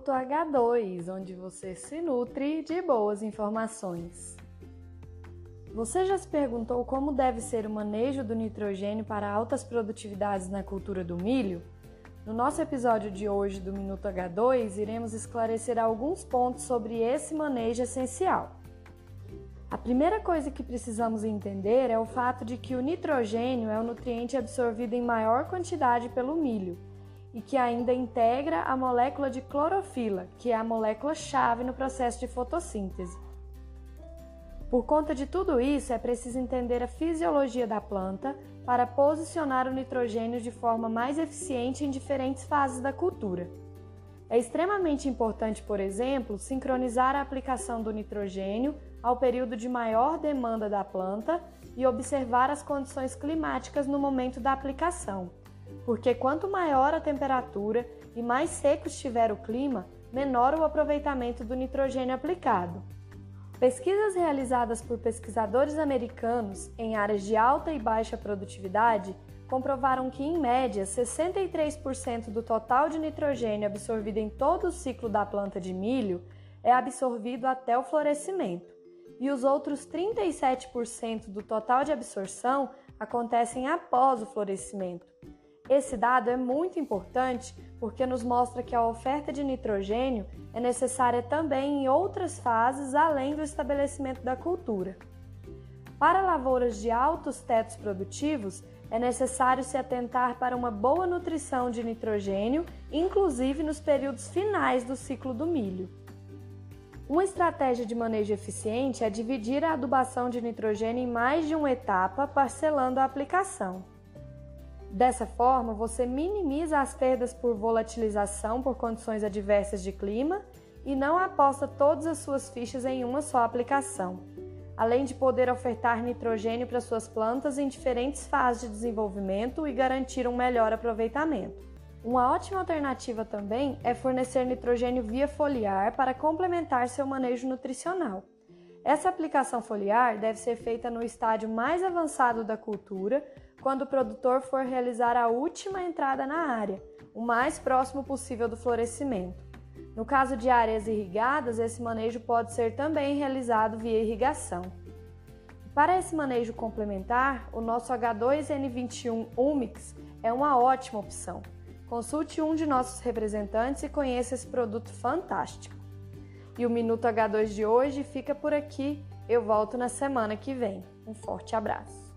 Minuto H2, onde você se nutre de boas informações. Você já se perguntou como deve ser o manejo do nitrogênio para altas produtividades na cultura do milho? No nosso episódio de hoje do Minuto H2, iremos esclarecer alguns pontos sobre esse manejo essencial. A primeira coisa que precisamos entender é o fato de que o nitrogênio é o nutriente absorvido em maior quantidade pelo milho e que ainda integra a molécula de clorofila, que é a molécula-chave no processo de fotossíntese. Por conta de tudo isso, é preciso entender a fisiologia da planta para posicionar o nitrogênio de forma mais eficiente em diferentes fases da cultura. É extremamente importante, por exemplo, sincronizar a aplicação do nitrogênio ao período de maior demanda da planta e observar as condições climáticas no momento da aplicação porque quanto maior a temperatura e mais seco estiver o clima, menor o aproveitamento do nitrogênio aplicado. Pesquisas realizadas por pesquisadores americanos em áreas de alta e baixa produtividade comprovaram que, em média, 63% do total de nitrogênio absorvido em todo o ciclo da planta de milho é absorvido até o florescimento, e os outros 37% do total de absorção acontecem após o florescimento, esse dado é muito importante porque nos mostra que a oferta de nitrogênio é necessária também em outras fases além do estabelecimento da cultura. Para lavouras de altos tetos produtivos, é necessário se atentar para uma boa nutrição de nitrogênio, inclusive nos períodos finais do ciclo do milho. Uma estratégia de manejo eficiente é dividir a adubação de nitrogênio em mais de uma etapa, parcelando a aplicação. Dessa forma, você minimiza as perdas por volatilização por condições adversas de clima e não aposta todas as suas fichas em uma só aplicação, além de poder ofertar nitrogênio para suas plantas em diferentes fases de desenvolvimento e garantir um melhor aproveitamento. Uma ótima alternativa também é fornecer nitrogênio via foliar para complementar seu manejo nutricional. Essa aplicação foliar deve ser feita no estágio mais avançado da cultura, quando o produtor for realizar a última entrada na área, o mais próximo possível do florescimento. No caso de áreas irrigadas, esse manejo pode ser também realizado via irrigação. Para esse manejo complementar, o nosso H2N21 Umix é uma ótima opção. Consulte um de nossos representantes e conheça esse produto fantástico. E o Minuto H2 de hoje fica por aqui. Eu volto na semana que vem. Um forte abraço.